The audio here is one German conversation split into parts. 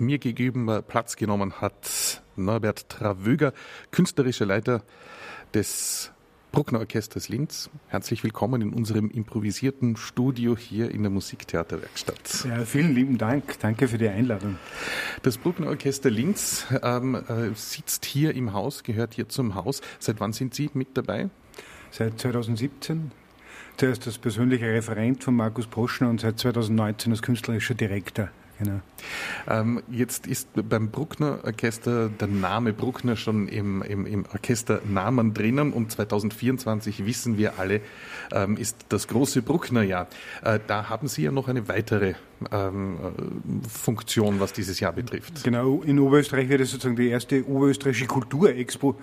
Mir gegenüber Platz genommen hat Norbert Travöger, künstlerischer Leiter des Bruckner Orchesters Linz. Herzlich willkommen in unserem improvisierten Studio hier in der Musiktheaterwerkstatt. Ja, vielen lieben Dank. Danke für die Einladung. Das Bruckner Orchester Linz ähm, äh, sitzt hier im Haus, gehört hier zum Haus. Seit wann sind Sie mit dabei? Seit 2017. Zuerst als persönlicher Referent von Markus Poschner und seit 2019 als künstlerischer Direktor. Genau. Ähm, jetzt ist beim Bruckner Orchester der Name Bruckner schon im, im, im Orchesternamen drinnen und 2024 wissen wir alle, ähm, ist das große Brucknerjahr. Äh, da haben Sie ja noch eine weitere ähm, äh, Funktion, was dieses Jahr betrifft. Genau, in Oberösterreich wird es sozusagen die erste oberösterreichische Kulturexpo.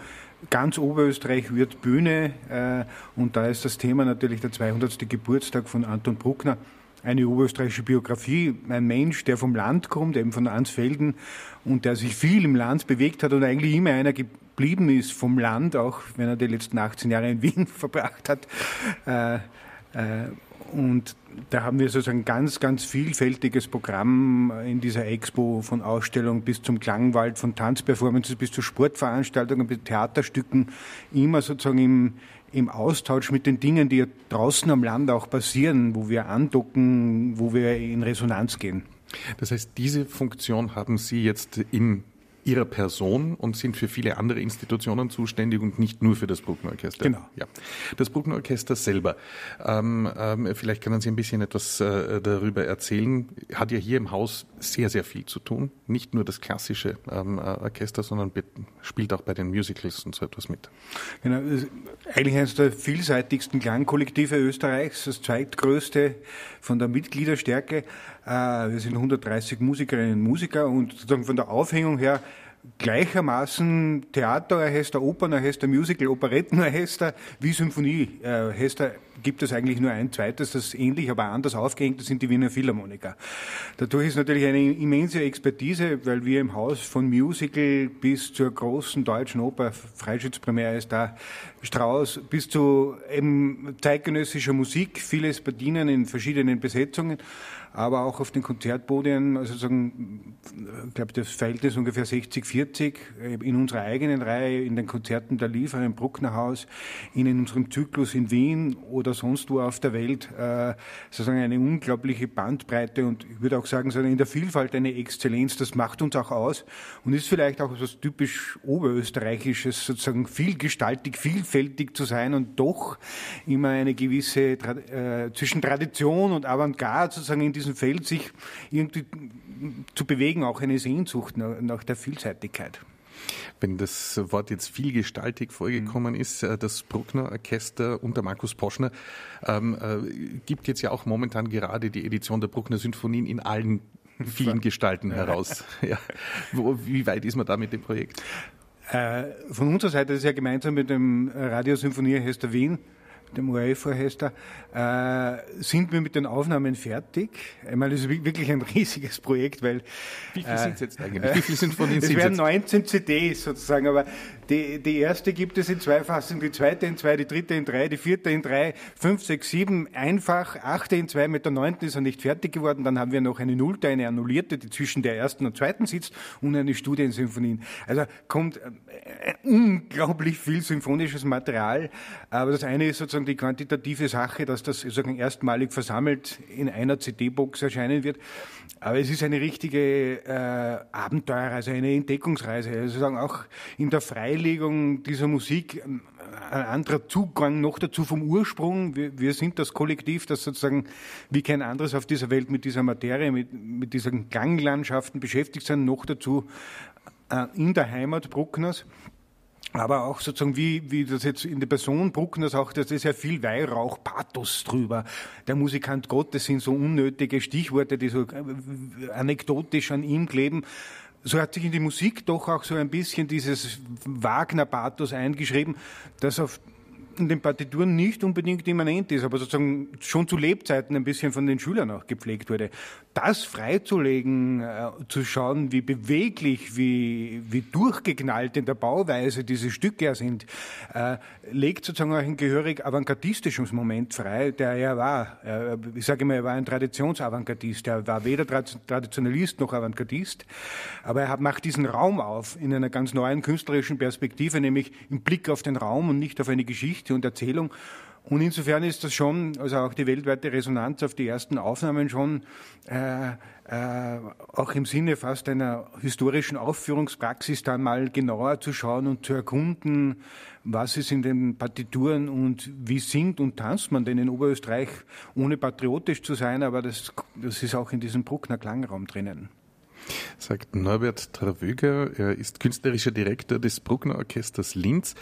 Ganz Oberösterreich wird Bühne äh, und da ist das Thema natürlich der 200. Geburtstag von Anton Bruckner eine oberösterreichische Biografie, ein Mensch, der vom Land kommt, eben von Ansfelden und der sich viel im Land bewegt hat und eigentlich immer einer geblieben ist vom Land, auch wenn er die letzten 18 Jahre in Wien verbracht hat. Äh, äh, und da haben wir sozusagen ganz, ganz vielfältiges Programm in dieser Expo von Ausstellung bis zum Klangwald, von Tanzperformances bis zu Sportveranstaltungen, bis Theaterstücken, immer sozusagen im, im Austausch mit den Dingen, die draußen am Land auch passieren, wo wir andocken, wo wir in Resonanz gehen. Das heißt, diese Funktion haben Sie jetzt in ihrer Person und sind für viele andere Institutionen zuständig und nicht nur für das Bruckner Orchester. Genau. Ja. Das Bruckner Orchester selber, ähm, ähm, vielleicht können Sie ein bisschen etwas äh, darüber erzählen, hat ja hier im Haus sehr, sehr viel zu tun. Nicht nur das klassische ähm, äh, Orchester, sondern spielt auch bei den Musicals und so etwas mit. Genau, eigentlich eines der vielseitigsten Klangkollektive Österreichs, das zweitgrößte von der Mitgliederstärke. Äh, wir sind 130 Musikerinnen und Musiker und sozusagen von der Aufhängung her gleichermaßen Theaterorchester, Opernorchester, Musical, Operettenorchester wie Symphonieorchester gibt es eigentlich nur ein zweites, das ähnlich, aber anders aufgehängt, das sind die Wiener Philharmoniker. Dadurch ist natürlich eine immense Expertise, weil wir im Haus von Musical bis zur großen deutschen Oper, Freischützpremiere ist da, Strauß, bis zu eben zeitgenössischer Musik, vieles bedienen in verschiedenen Besetzungen aber auch auf den Konzertpodien, also sagen, ich glaube, das Verhältnis ungefähr 60, 40 in unserer eigenen Reihe, in den Konzerten der Liefer im Brucknerhaus, in unserem Zyklus in Wien oder sonst wo auf der Welt, äh, sozusagen eine unglaubliche Bandbreite und ich würde auch sagen, so in der Vielfalt eine Exzellenz, das macht uns auch aus und ist vielleicht auch etwas typisch Oberösterreichisches, sozusagen vielgestaltig, vielfältig zu sein und doch immer eine gewisse äh, zwischen Tradition und Avantgarde sozusagen in diesem Feld sich irgendwie zu bewegen, auch eine Sehnsucht nach, nach der Vielseitigkeit. Wenn das Wort jetzt vielgestaltig vorgekommen mhm. ist, äh, das Bruckner Orchester unter Markus Poschner ähm, äh, gibt jetzt ja auch momentan gerade die Edition der Bruckner Sinfonien in allen vielen Gestalten heraus. Ja. Wo, wie weit ist man da mit dem Projekt? Äh, von unserer Seite ist ja gemeinsam mit dem Radiosymphonieorchester Wien dem ORF-Orchester, äh, sind wir mit den Aufnahmen fertig. Einmal ist es wirklich ein riesiges Projekt, weil... Wie viele äh, sind jetzt eigentlich? Wie viele sind von Ihnen? Es werden 19 CDs sozusagen, aber die, die erste gibt es in zwei Fassungen, die zweite in zwei, die dritte in drei, die vierte in drei, fünf, sechs, sieben, einfach, achte in zwei, mit der neunten ist er nicht fertig geworden. Dann haben wir noch eine Nullte, eine annullierte, die zwischen der ersten und zweiten sitzt und eine Studiensymphonie. Also kommt äh, unglaublich viel symphonisches Material, aber das eine ist sozusagen die quantitative Sache, dass das sozusagen erstmalig versammelt in einer CD-Box erscheinen wird. Aber es ist eine richtige äh, Abenteuerreise, eine Entdeckungsreise. Also sozusagen auch in der Freilegung dieser Musik ein anderer Zugang noch dazu vom Ursprung. Wir, wir, sind das Kollektiv, das sozusagen wie kein anderes auf dieser Welt mit dieser Materie, mit, mit diesen Ganglandschaften beschäftigt sind, noch dazu äh, in der Heimat Bruckners aber auch sozusagen wie, wie das jetzt in der Person Bruckners auch, das ist ja viel Weihrauch, Pathos drüber. Der Musikant Gott, das sind so unnötige Stichworte, die so äh, anekdotisch an ihm kleben. So hat sich in die Musik doch auch so ein bisschen dieses Wagner-Pathos eingeschrieben, das auf in den Partituren nicht unbedingt immanent ist, aber sozusagen schon zu Lebzeiten ein bisschen von den Schülern auch gepflegt wurde. Das freizulegen, äh, zu schauen, wie beweglich, wie, wie durchgeknallt in der Bauweise diese Stücke ja sind, äh, legt sozusagen auch ein gehörig avantgardistisches Moment frei, der er war. Äh, ich sage immer, er war ein Traditionsavantgardist. Er war weder Traditionalist noch Avantgardist, aber er macht diesen Raum auf in einer ganz neuen künstlerischen Perspektive, nämlich im Blick auf den Raum und nicht auf eine Geschichte und Erzählung. Und insofern ist das schon, also auch die weltweite Resonanz auf die ersten Aufnahmen schon äh, äh, auch im Sinne fast einer historischen Aufführungspraxis dann mal genauer zu schauen und zu erkunden, was ist in den Partituren und wie singt und tanzt man denn in Oberösterreich, ohne patriotisch zu sein, aber das, das ist auch in diesem Bruckner Klangraum drinnen sagt Norbert Travöger. Er ist künstlerischer Direktor des Bruckner Orchesters Linz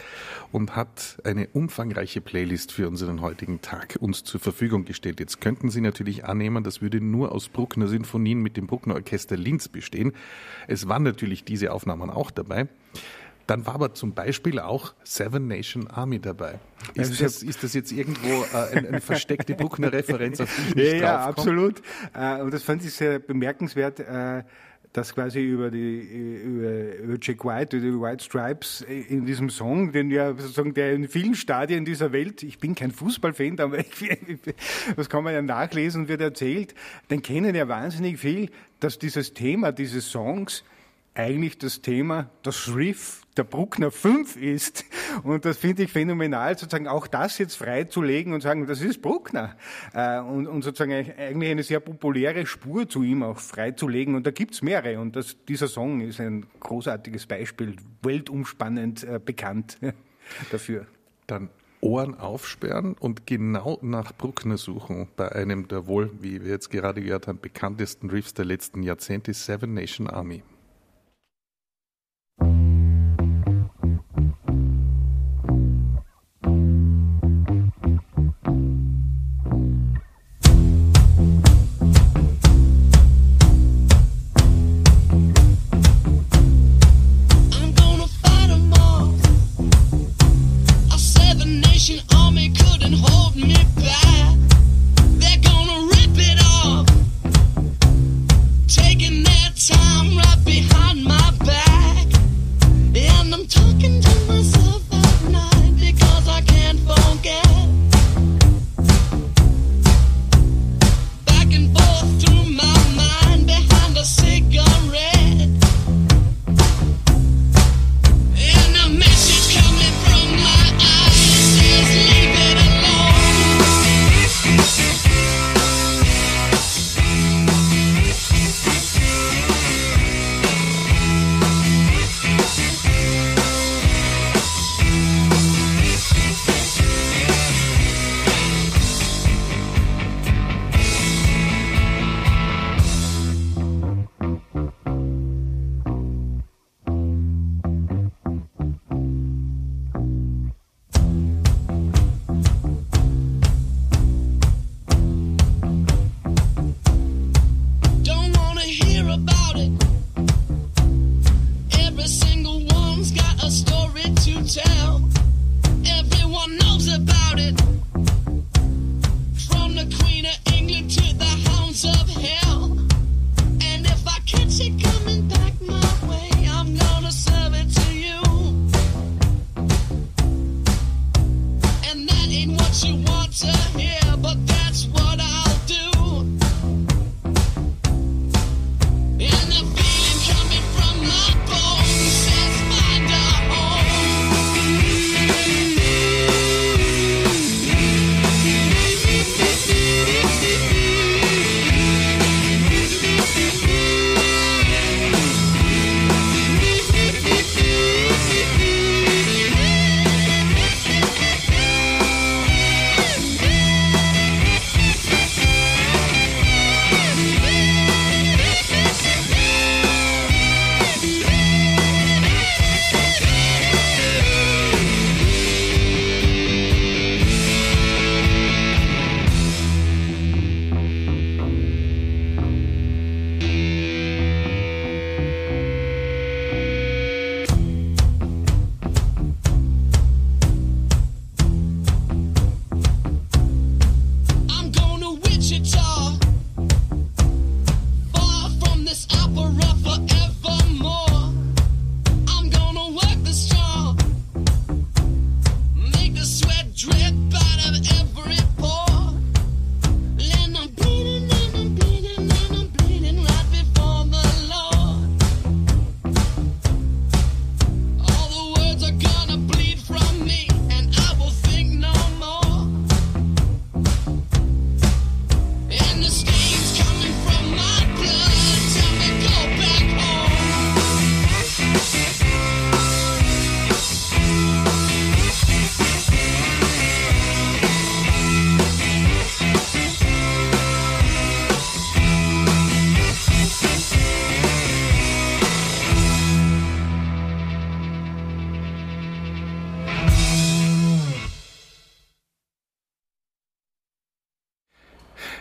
und hat eine umfangreiche Playlist für unseren heutigen Tag uns zur Verfügung gestellt. Jetzt könnten Sie natürlich annehmen, das würde nur aus Bruckner Sinfonien mit dem Bruckner Orchester Linz bestehen. Es waren natürlich diese Aufnahmen auch dabei. Dann war aber zum Beispiel auch Seven Nation Army dabei. Ist, das, ist das jetzt irgendwo äh, eine, eine versteckte Bruckner Referenz, auf die ich nicht Ja, ja absolut. Äh, und das fand ich sehr bemerkenswert. Äh, dass quasi über die über, Jack White, über die White Stripes in diesem Song, den ja sozusagen der in vielen Stadien dieser Welt, ich bin kein Fußballfan, aber ich, das kann man ja nachlesen wird erzählt, den kennen ja wahnsinnig viel, dass dieses Thema dieses Songs eigentlich das Thema, das Riff der Bruckner 5 ist. Und das finde ich phänomenal, sozusagen auch das jetzt freizulegen und sagen, das ist Bruckner. Äh, und, und sozusagen eigentlich eine sehr populäre Spur zu ihm auch freizulegen. Und da gibt's mehrere. Und das, dieser Song ist ein großartiges Beispiel, weltumspannend äh, bekannt dafür. Dann Ohren aufsperren und genau nach Bruckner suchen bei einem der wohl, wie wir jetzt gerade gehört haben, bekanntesten Riffs der letzten Jahrzehnte, Seven Nation Army.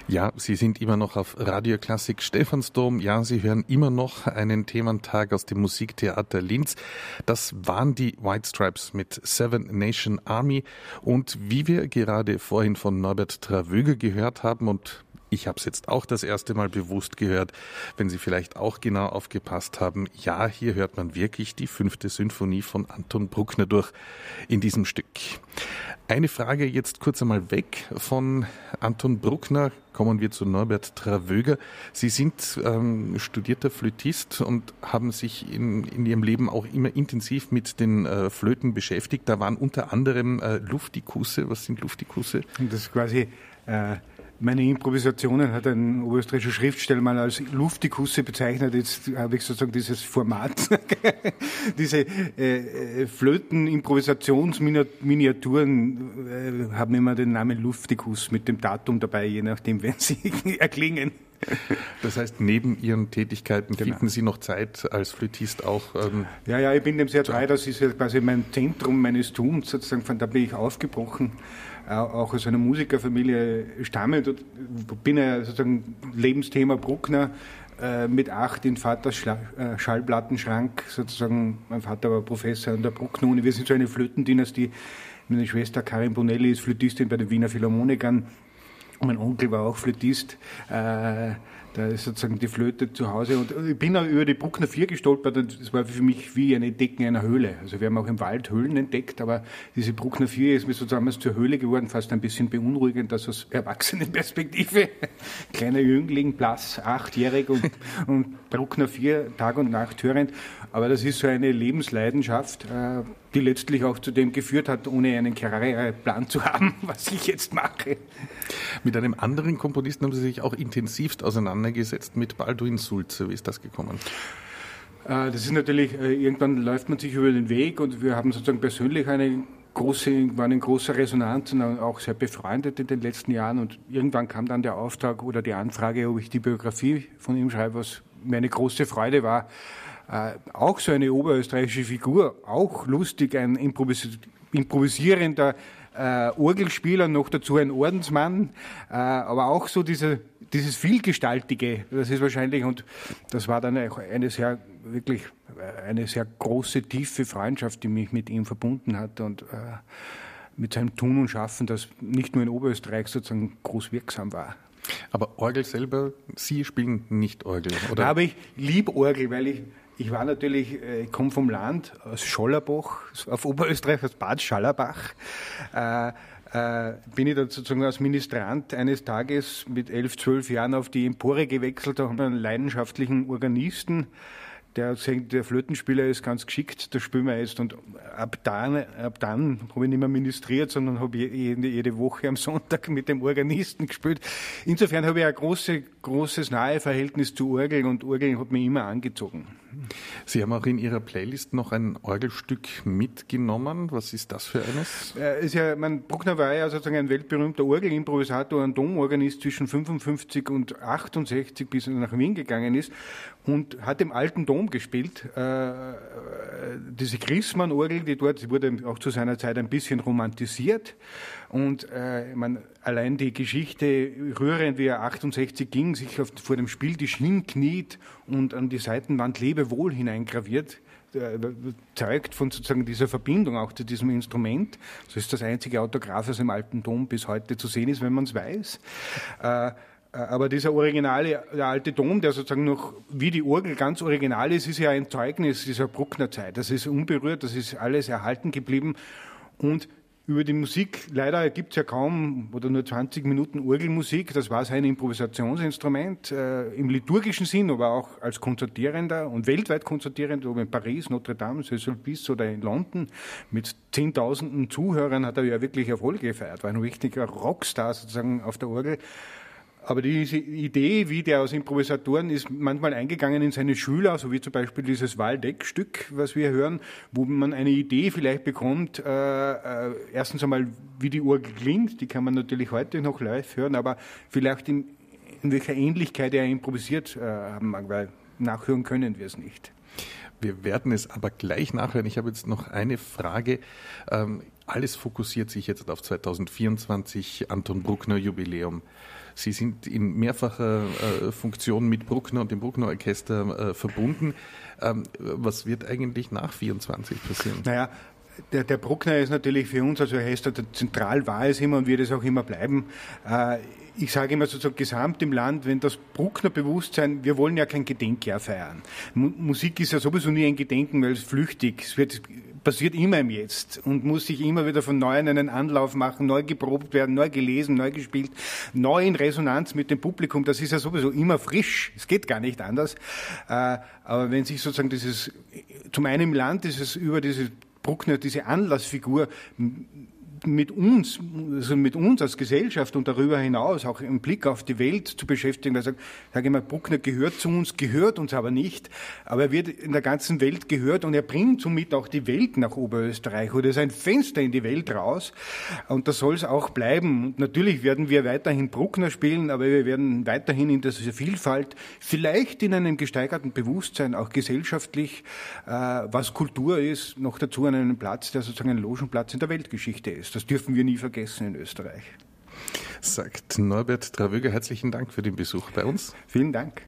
Ja, Sie sind immer noch auf Radio Klassik Stephansdom. Ja, Sie hören immer noch einen Thementag aus dem Musiktheater Linz. Das waren die White Stripes mit Seven Nation Army. Und wie wir gerade vorhin von Norbert Travöge gehört haben und ich habe es jetzt auch das erste Mal bewusst gehört, wenn Sie vielleicht auch genau aufgepasst haben. Ja, hier hört man wirklich die fünfte Sinfonie von Anton Bruckner durch in diesem Stück. Eine Frage jetzt kurz einmal weg von Anton Bruckner. Kommen wir zu Norbert Travöger. Sie sind ähm, studierter Flötist und haben sich in, in Ihrem Leben auch immer intensiv mit den äh, Flöten beschäftigt. Da waren unter anderem äh, Luftikusse. Was sind Luftikusse? Das ist quasi äh meine Improvisationen hat ein oberösterreichischer Schriftsteller mal als Luftikusse bezeichnet. Jetzt habe ich sozusagen dieses Format, diese äh, äh, Flöten-Improvisationsminiaturen äh, haben immer den Namen Luftikus mit dem Datum dabei, je nachdem, wenn sie erklingen. Das heißt, neben Ihren Tätigkeiten genau. finden Sie noch Zeit als Flötist auch? Ähm, ja, ja, ich bin dem sehr treu. Das ist ja quasi mein Zentrum meines Tuns, sozusagen. Von da bin ich aufgebrochen auch aus einer Musikerfamilie stammend. Bin ja sozusagen Lebensthema Bruckner äh, mit acht in Vaters äh, Schallplattenschrank. Sozusagen, mein Vater war Professor an der Bruckner-Uni. Wir sind so eine Flötendynastie. Meine Schwester Karin Bonelli ist Flötistin bei den Wiener Philharmonikern. Mein Onkel war auch Flötist. Äh, da ist sozusagen die Flöte zu Hause. Und ich bin auch über die Bruckner 4 gestolpert und es war für mich wie ein Entdecken einer Höhle. Also wir haben auch im Wald Höhlen entdeckt, aber diese Bruckner 4 ist mir sozusagen zur Höhle geworden, fast ein bisschen beunruhigend, dass aus Erwachsenenperspektive kleiner Jüngling, blass, achtjährig und, und Bruckner 4 Tag und Nacht hörend. Aber das ist so eine Lebensleidenschaft, äh, die letztlich auch zu dem geführt hat, ohne einen Karriereplan zu haben, was ich jetzt mache. Mit einem anderen Komponisten haben Sie sich auch intensivst auseinandergesetzt, mit Balduin Sulze. Wie ist das gekommen? Äh, das ist natürlich, äh, irgendwann läuft man sich über den Weg und wir haben sozusagen persönlich eine große, waren in großer Resonanz und auch sehr befreundet in den letzten Jahren und irgendwann kam dann der Auftrag oder die Anfrage, ob ich die Biografie von ihm schreibe, was mir eine große Freude war. Äh, auch so eine oberösterreichische Figur, auch lustig, ein Improvis improvisierender äh, Orgelspieler, noch dazu ein Ordensmann, aber auch so diese, dieses Vielgestaltige, das ist wahrscheinlich, und das war dann eine sehr, wirklich äh, eine sehr große, tiefe Freundschaft, die mich mit ihm verbunden hat und äh, mit seinem Tun und Schaffen, das nicht nur in Oberösterreich sozusagen groß wirksam war. Aber Orgel selber, Sie spielen nicht Orgel, oder? Ja, aber ich liebe Orgel, weil ich ich war natürlich, äh, ich komme vom Land, aus Schollerbach, auf Oberösterreich, aus Bad Schallerbach. Äh, äh, bin ich dann sozusagen als Ministrant eines Tages mit elf, zwölf Jahren auf die Empore gewechselt, da haben wir einen leidenschaftlichen Organisten, der der Flötenspieler ist ganz geschickt, da spielen wir jetzt. Und ab dann, ab dann habe ich nicht mehr ministriert, sondern habe jede, jede Woche am Sonntag mit dem Organisten gespielt. Insofern habe ich ein große, großes nahe Verhältnis zu Orgeln und Orgeln hat mich immer angezogen. Sie haben auch in Ihrer Playlist noch ein Orgelstück mitgenommen. Was ist das für eines? Äh, ist ja, mein Bruckner war ja sozusagen ein weltberühmter Orgelimprovisator, ein Domorganist zwischen 55 und 68, bis er nach Wien gegangen ist und hat im alten Dom gespielt. Äh, diese Christmann-Orgel, die dort, wurde auch zu seiner Zeit ein bisschen romantisiert. Und äh, man, allein die Geschichte rührend, wie er 68 ging, sich auf, vor dem Spieltisch hinkniet und an die Seitenwand Lebewohl hineingraviert, äh, zeugt von sozusagen dieser Verbindung auch zu diesem Instrument. Das ist das einzige Autograph, das im alten Dom bis heute zu sehen ist, wenn man es weiß. Äh, aber dieser originale, der alte Dom, der sozusagen noch wie die Orgel ganz original ist, ist ja ein Zeugnis dieser Bruckner Zeit. Das ist unberührt, das ist alles erhalten geblieben. Und über die Musik, leider gibt es ja kaum oder nur 20 Minuten Orgelmusik, das war sein Improvisationsinstrument äh, im liturgischen Sinn, aber auch als Konzertierender und weltweit Konzertierender, ob in Paris, Notre Dame, Sulpice oder in London mit Zehntausenden Zuhörern hat er ja wirklich Erfolge gefeiert, war ein richtiger Rockstar sozusagen auf der Orgel. Aber diese Idee, wie der aus Improvisatoren ist manchmal eingegangen in seine Schüler, so wie zum Beispiel dieses Waldeck-Stück, was wir hören, wo man eine Idee vielleicht bekommt, äh, äh, erstens einmal, wie die Uhr klingt, die kann man natürlich heute noch live hören, aber vielleicht in, in welcher Ähnlichkeit er improvisiert äh, haben mag, weil nachhören können wir es nicht. Wir werden es aber gleich nachhören. Ich habe jetzt noch eine Frage. Ähm, alles fokussiert sich jetzt auf 2024 Anton Bruckner Jubiläum. Sie sind in mehrfacher äh, Funktion mit Bruckner und dem Bruckner Orchester äh, verbunden. Ähm, was wird eigentlich nach 24 passieren? Naja, der, der Bruckner ist natürlich für uns als Orchester zentral war es immer und wird es auch immer bleiben. Äh, ich sage immer sozusagen gesamt im Land, wenn das Bruckner Bewusstsein, wir wollen ja kein Gedenkjahr feiern. Musik ist ja sowieso nie ein Gedenken, weil es flüchtig, es wird, passiert immer im Jetzt und muss sich immer wieder von neuem einen Anlauf machen, neu geprobt werden, neu gelesen, neu gespielt, neu in Resonanz mit dem Publikum. Das ist ja sowieso immer frisch. Es geht gar nicht anders. Äh, aber wenn sich sozusagen dieses, zum einen im Land ist es über diese Bruckner, diese Anlassfigur mit uns, also mit uns als Gesellschaft und darüber hinaus auch im Blick auf die Welt zu beschäftigen. Da sage sag ich mal, Bruckner gehört zu uns, gehört uns aber nicht, aber er wird in der ganzen Welt gehört und er bringt somit auch die Welt nach Oberösterreich oder ist ein Fenster in die Welt raus und das soll es auch bleiben. Und natürlich werden wir weiterhin Bruckner spielen, aber wir werden weiterhin in dieser Vielfalt, vielleicht in einem gesteigerten Bewusstsein, auch gesellschaftlich, äh, was Kultur ist, noch dazu an einem Platz, der sozusagen ein Logenplatz in der Weltgeschichte ist ist. Das dürfen wir nie vergessen in Österreich. Sagt Norbert Travöger, herzlichen Dank für den Besuch bei uns. Vielen Dank.